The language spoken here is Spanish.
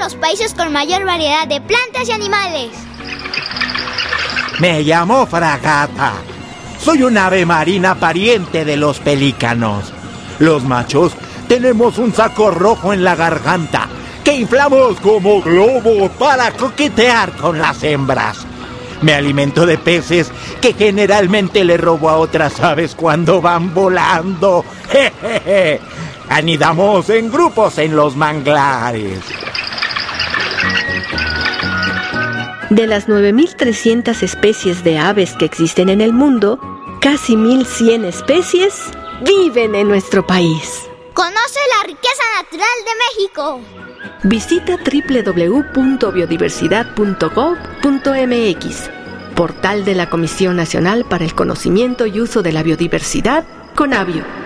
los países con mayor variedad de plantas y animales. Me llamo Fragata. Soy un ave marina pariente de los pelícanos. Los machos tenemos un saco rojo en la garganta que inflamos como globo para coquetear con las hembras. Me alimento de peces que generalmente le robo a otras aves cuando van volando. Jejeje. Anidamos en grupos en los manglares. De las 9.300 especies de aves que existen en el mundo, casi 1.100 especies viven en nuestro país. Conoce la riqueza natural de México. Visita www.biodiversidad.gov.mx, portal de la Comisión Nacional para el Conocimiento y Uso de la Biodiversidad, CONABIO.